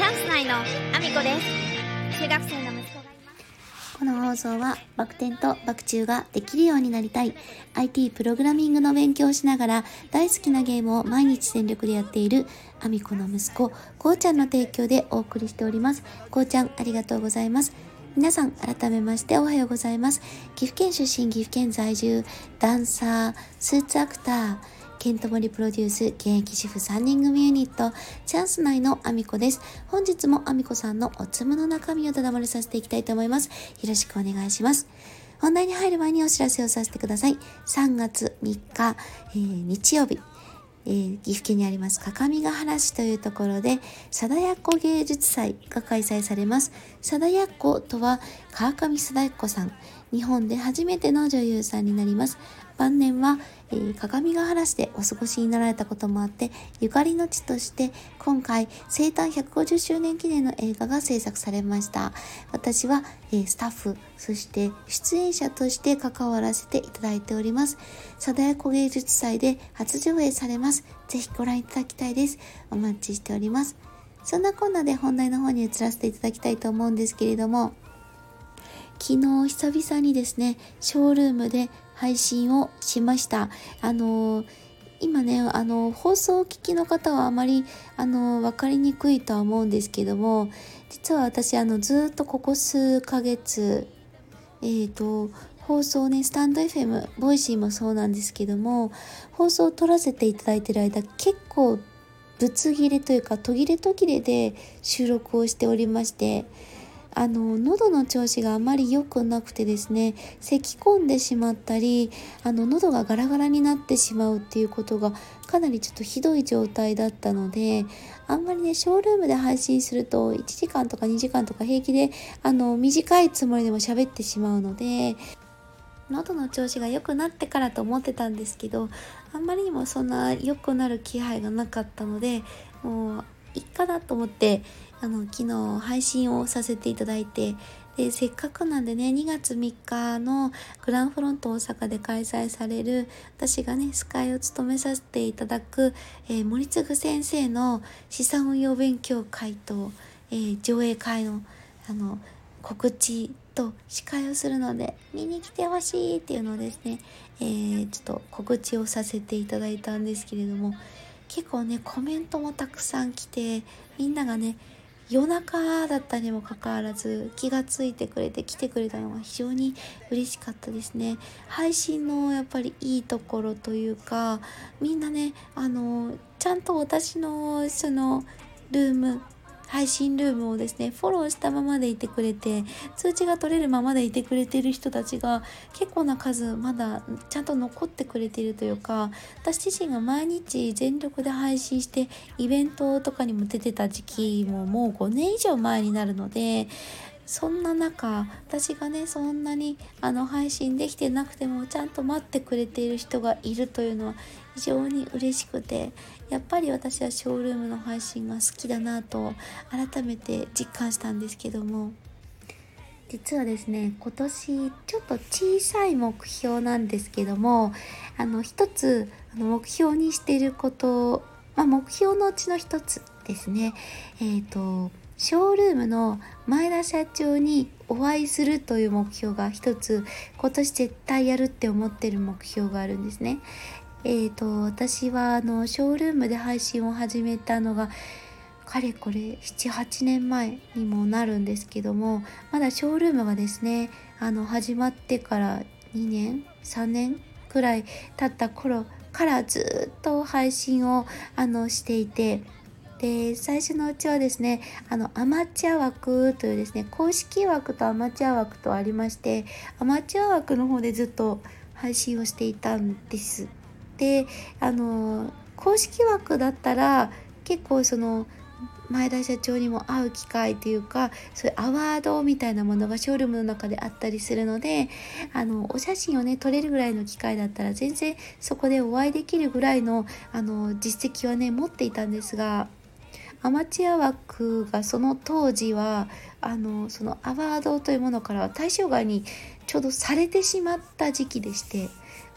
チャンス内のアミコです中学生の息子がいますこの放送はバク転とバク宙ができるようになりたい IT プログラミングの勉強をしながら大好きなゲームを毎日全力でやっているアミコの息子、こうちゃんの提供でお送りしております。こうちゃんありがとうございます。皆さん改めましておはようございます。岐阜県出身、岐阜県在住、ダンサー、スーツアクター、ケントモリプロデュース現役主婦3人組ユニットチャンス内のアミコです。本日もアミコさんのおつむの中身をただまれさせていきたいと思います。よろしくお願いします。本題に入る前にお知らせをさせてください。3月3日、えー、日曜日、えー、岐阜県にあります各務原市というところで貞奴芸術祭が開催されます貞奴とは川上貞奴さん日本で初めての女優さんになります晩年は、えー、鏡ヶ原市でお過ごしになられたこともあってゆかりの地として今回生誕150周年記念の映画が制作されました。私は、えー、スタッフそして出演者として関わらせていただいております。貞奴芸術祭で初上映されます。ぜひご覧いただきたいです。お待ちしております。そんなこんなで本題の方に移らせていただきたいと思うんですけれども昨日久々にですね、ショールームで配信をしました。あの今ね、あの、放送を聞きの方はあまり、あの、わかりにくいとは思うんですけども、実は私、あの、ずっとここ数ヶ月、えっ、と、放送ね、スタンド FM、 Voicy もそうなんですけども、放送を撮らせていただいてる間、結構、ぶつ切れというか、途切れ途切れで収録をしておりまして、あの喉の調子があまり良くなくてですね咳き込んでしまったりあの喉がガラガラになってしまうっていうことがかなりちょっとひどい状態だったのであんまりねショールームで配信すると1時間とか2時間とか平気であの短いつもりでも喋ってしまうので喉の調子が良くなってからと思ってたんですけどあんまりにもそんな良くなる気配がなかったのでもういっかなと思ってあの昨日配信をさせていただいてでせっかくなんでね2月3日のグランフロント大阪で開催される私がね司会を務めさせていただく、えー、森次先生の資産運用勉強会と、えー、上映会のあの告知と司会をするので見に来てほしいっていうのをですね、えー、ちょっと告知をさせていただいたんですけれども結構ねコメントもたくさん来てみんながね夜中だったにもかかわらず気がついてくれて来てくれたのが非常に嬉しかったですね。配信のやっぱりいいところというかみんなねあのちゃんと私のそのルーム配信ルームをですね、フォローしたままでいてくれて、通知が取れるままでいてくれてる人たちが結構な数まだちゃんと残ってくれているというか、私自身が毎日全力で配信して、イベントとかにも出てた時期ももう5年以上前になるので、そんな中私がねそんなにあの配信できてなくてもちゃんと待ってくれている人がいるというのは非常に嬉しくてやっぱり私はショールームの配信が好きだなと改めて実感したんですけども。実はですね今年ちょっと小さい目標なんですけどもあの一つあの目標にしていること、まあ、目標のうちの一つですねえっ、ー、とショールームの前田社長にお会いするという目標が一つ今年絶対やるって思ってる目標があるんですね。えーと、私はあのショールームで配信を始めたのがかれこれ78年前にもなるんですけどもまだショールームがですねあの始まってから2年3年くらい経った頃からずっと配信をあのしていてで最初のうちはですねあのアマチュア枠というですね公式枠とアマチュア枠とありましてアマチュア枠の方でずっと配信をしていたんです。であの公式枠だったら結構その前田社長にも会う機会というかそういうアワードみたいなものがショールームの中であったりするのであのお写真をね撮れるぐらいの機会だったら全然そこでお会いできるぐらいのあの実績はね持っていたんですがアマチュア枠がその当時はあのそのアワードというものからは対象外にちょうどされてしまった時期でして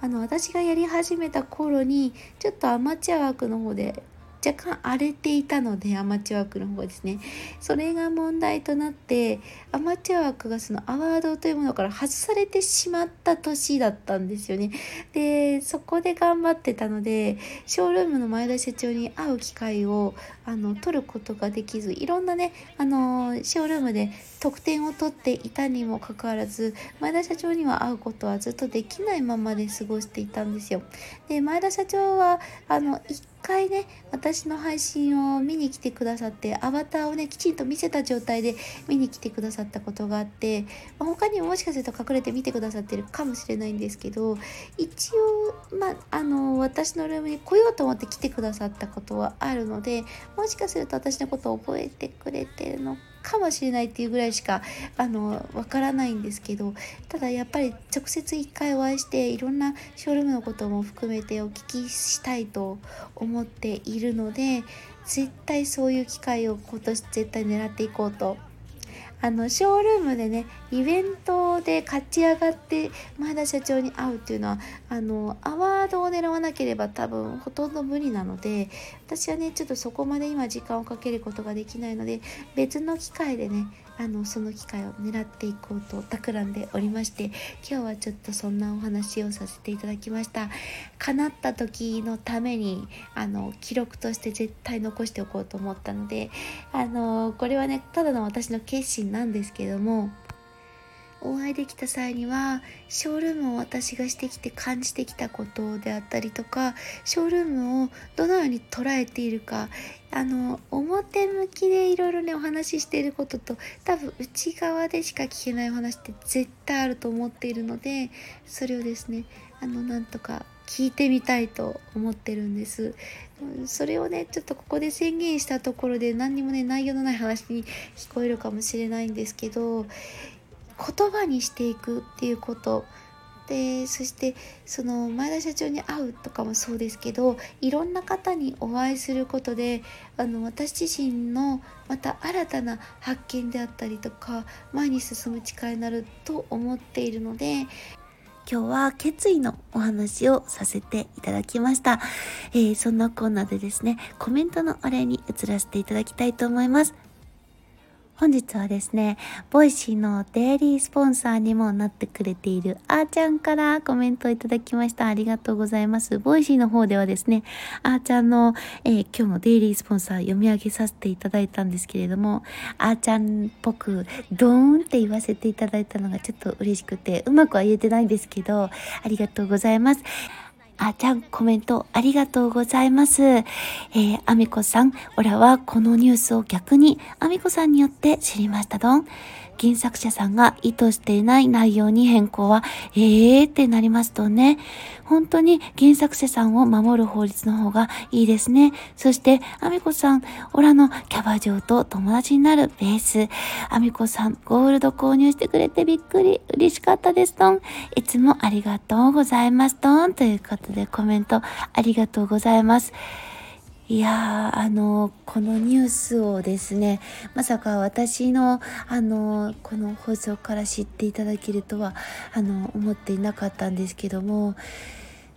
あの私がやり始めた頃にちょっとアマチュア枠の方で若干荒れていたのでアマチュア枠の方ですねそれが問題となってアマチュア枠がそのアワードというものから外されてしまった年だったんですよねでそこで頑張ってたのでショールームの前田社長に会う機会をあの取ることができずいろんなねあのショールームで得点を取っていたにもかかわらず前田社長には会うことはずっとできないままで過ごしていたんですよ。で前田社長はあの1回ね私の配信を見に来てくださってアバターをねきちんと見せた状態で見に来てくださったことがあって、まあ、他にももしかすると隠れて見てくださってるかもしれないんですけど一応まああの私のルームに来ようと思って来てくださったことはあるのでもしかすると私のことを覚えてくれてるのかかもしれないっていうぐらいしかあのわからないんですけどただやっぱり直接一回お会いしていろんなショールームのことも含めてお聞きしたいと思っているので絶対そういう機会を今年絶対狙っていこうとあのショールームでねイベントで勝ち上がって前田社長に会うっていうのはあのアワードを狙わなければ多分ほとんど無理なので私はねちょっとそこまで今時間をかけることができないので別の機会でねあのその機会を狙っていこうと企んでおりまして今日はちょっとそんなお話をさせていただきました。叶った時のためにあの記録として絶対残しておこうと思ったのであのこれはねただの私の決心なんですけどもお会いできた際にはショールームを私がしてきて感じてきたことであったりとかショールームをどのように捉えているかあの表向きでいろいろねお話ししていることと多分内側でしか聞けないお話って絶対あると思っているのでそれをですねあのなんとか聞いてみたいと思ってるんです。それをねちょっとここで宣言したところで何にもね内容のない話に聞こえるかもしれないんですけど言葉にしていくっていうことでそしてその前田社長に会うとかもそうですけどいろんな方にお会いすることであの私自身のまた新たな発見であったりとか前に進む力になると思っているので今日は決意のお話をさせていただきました。えー、そんなコーナーでですね、コメントのお礼に移らせていただきたいと思います。本日はですね、Voicy のデイリースポンサーにもなってくれているあーちゃんからコメントをいただきました。ありがとうございます。 Voicy の方ではですね、あーちゃんの、えー、今日のデイリースポンサー読み上げさせていただいたんですけれども、あーちゃんっぽくドーンって言わせていただいたのがちょっと嬉しくて、うまくは言えてないんですけど、ありがとうございます。あちゃん、コメントありがとうございます。えー、あみこさん、オラはこのニュースを逆にアミコさんによって知りましたどん。原作者さんが意図していない内容に変更は、えーってなりますとね、本当に原作者さんを守る法律の方がいいですね。そして、アミコさん、オラのキャバ嬢と友達になるベース。アミコさん、ゴールド購入してくれてびっくり、嬉しかったです、とん。いつもありがとうございます、とん。ということでコメントありがとうございます。いやあのこのニュースをですねまさか私のあのこの放送から知っていただけるとはあの思っていなかったんですけども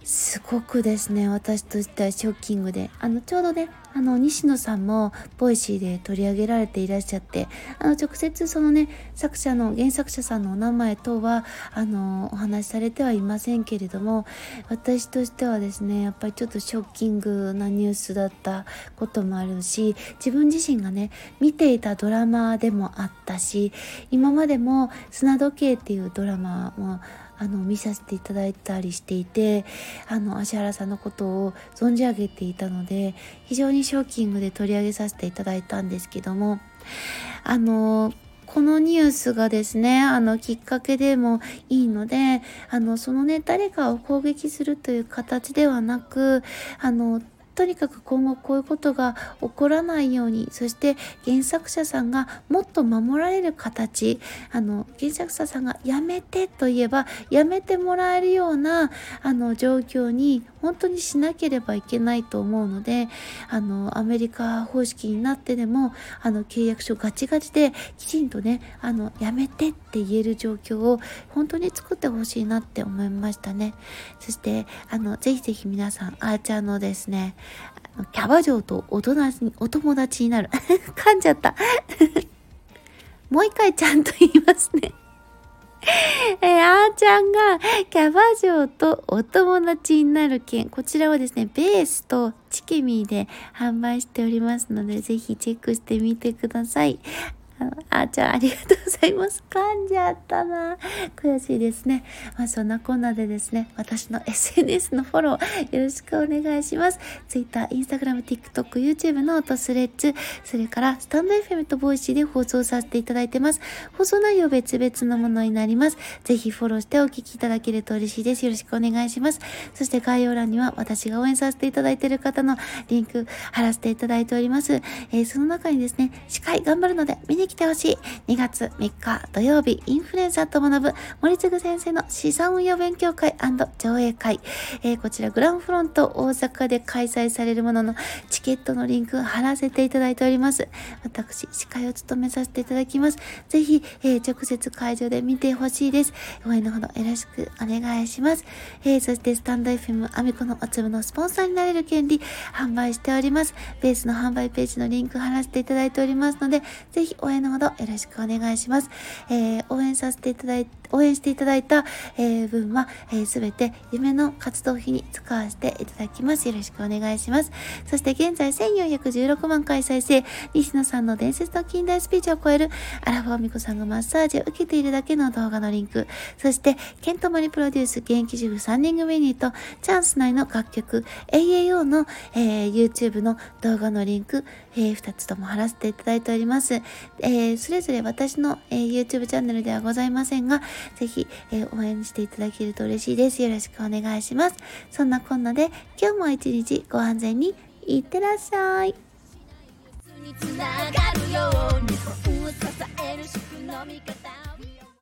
すごくですね私としてはショッキングであのちょうどねあの西野さんも Voicy で取り上げられていらっしゃってあの直接そのね作者の原作者さんのお名前等はあのお話しされてはいませんけれども私としてはですねやっぱりちょっとショッキングなニュースだったこともあるし自分自身がね見ていたドラマでもあったし今までも「砂時計」っていうドラマもあの見させていただいたりしていてあの芦原さんのことを存じ上げていたので非常にショッキングで取り上げさせていただいたんですけどもあのこのニュースがですね、あの、きっかけでもいいので、あの、そのね、誰かを攻撃するという形ではなく、あの、とにかく今後こういうことが起こらないようにそして原作者さんがもっと守られる形あの原作者さんがやめてといえばやめてもらえるようなあの状況に本当にしなければいけないと思うのであのアメリカ方式になってでもあの契約書ガチガチできちんとねあのやめてって言える状況を本当に作ってほしいなって思いましたね。そしてあのぜひぜひ皆さんあーちゃんのですねキャバ嬢とお友達になる。噛んじゃった。もう一回ちゃんと言いますね。えー、あーちゃんがキャバ嬢とお友達になる件、こちらはですね、ベースとチケミーで販売しておりますので、ぜひチェックしてみてください。あーちゃんありがとうございます。噛んじゃったな。悔しいですね。まあそんなこんなでですね、私の SNS のフォローよろしくお願いします。Twitter、Instagram、TikTok、YouTube のと Threads、それからスタンド FM とボイシーで放送させていただいてます。放送内容別々のものになります。ぜひフォローしてお聞きいただけると嬉しいです。よろしくお願いします。そして概要欄には私が応援させていただいている方のリンク貼らせていただいております。えー、その中にですね、司会頑張るので見に来てほしい。2月3日土曜日、インフルエンサーと学ぶ森次先生の資産運用勉強会上映会。えー、こちらグランフロント大阪で開催されるもののチケットのリンク貼らせていただいております。私、司会を務めさせていただきます。ぜひ、えー、直接会場で見てほしいです。応援のほどよろしくお願いします。えー、そしてスタンド FM アミコのお粒のスポンサーになれる権利販売しております。ベースの販売ページのリンク貼らせていただいておりますので、ぜひ応援のほどよろしくお願いします。えー、応援させていただいて、応援していただいた、えー、分は、えー、全て夢の活動費に使わせていただきます。よろしくお願いします。そして現在1416万回再生、西野さんの伝説の近代スピーチを超えるアラフォーミコさんがマッサージを受けているだけの動画のリンク、そしてケントマリプロデュース現役主婦3人組ユニット、チャンス内の楽曲、AAO の、えー、YouTube の動画のリンク、えー、2つとも貼らせていただいております。えー、それぞれ私の、えー、YouTube チャンネルではございませんが、ぜひ、えー、応援していただけると嬉しいです。よろしくお願いします。そんなこんなで、今日も一日ご安全にいってらっしゃい。つながるように支えるの味方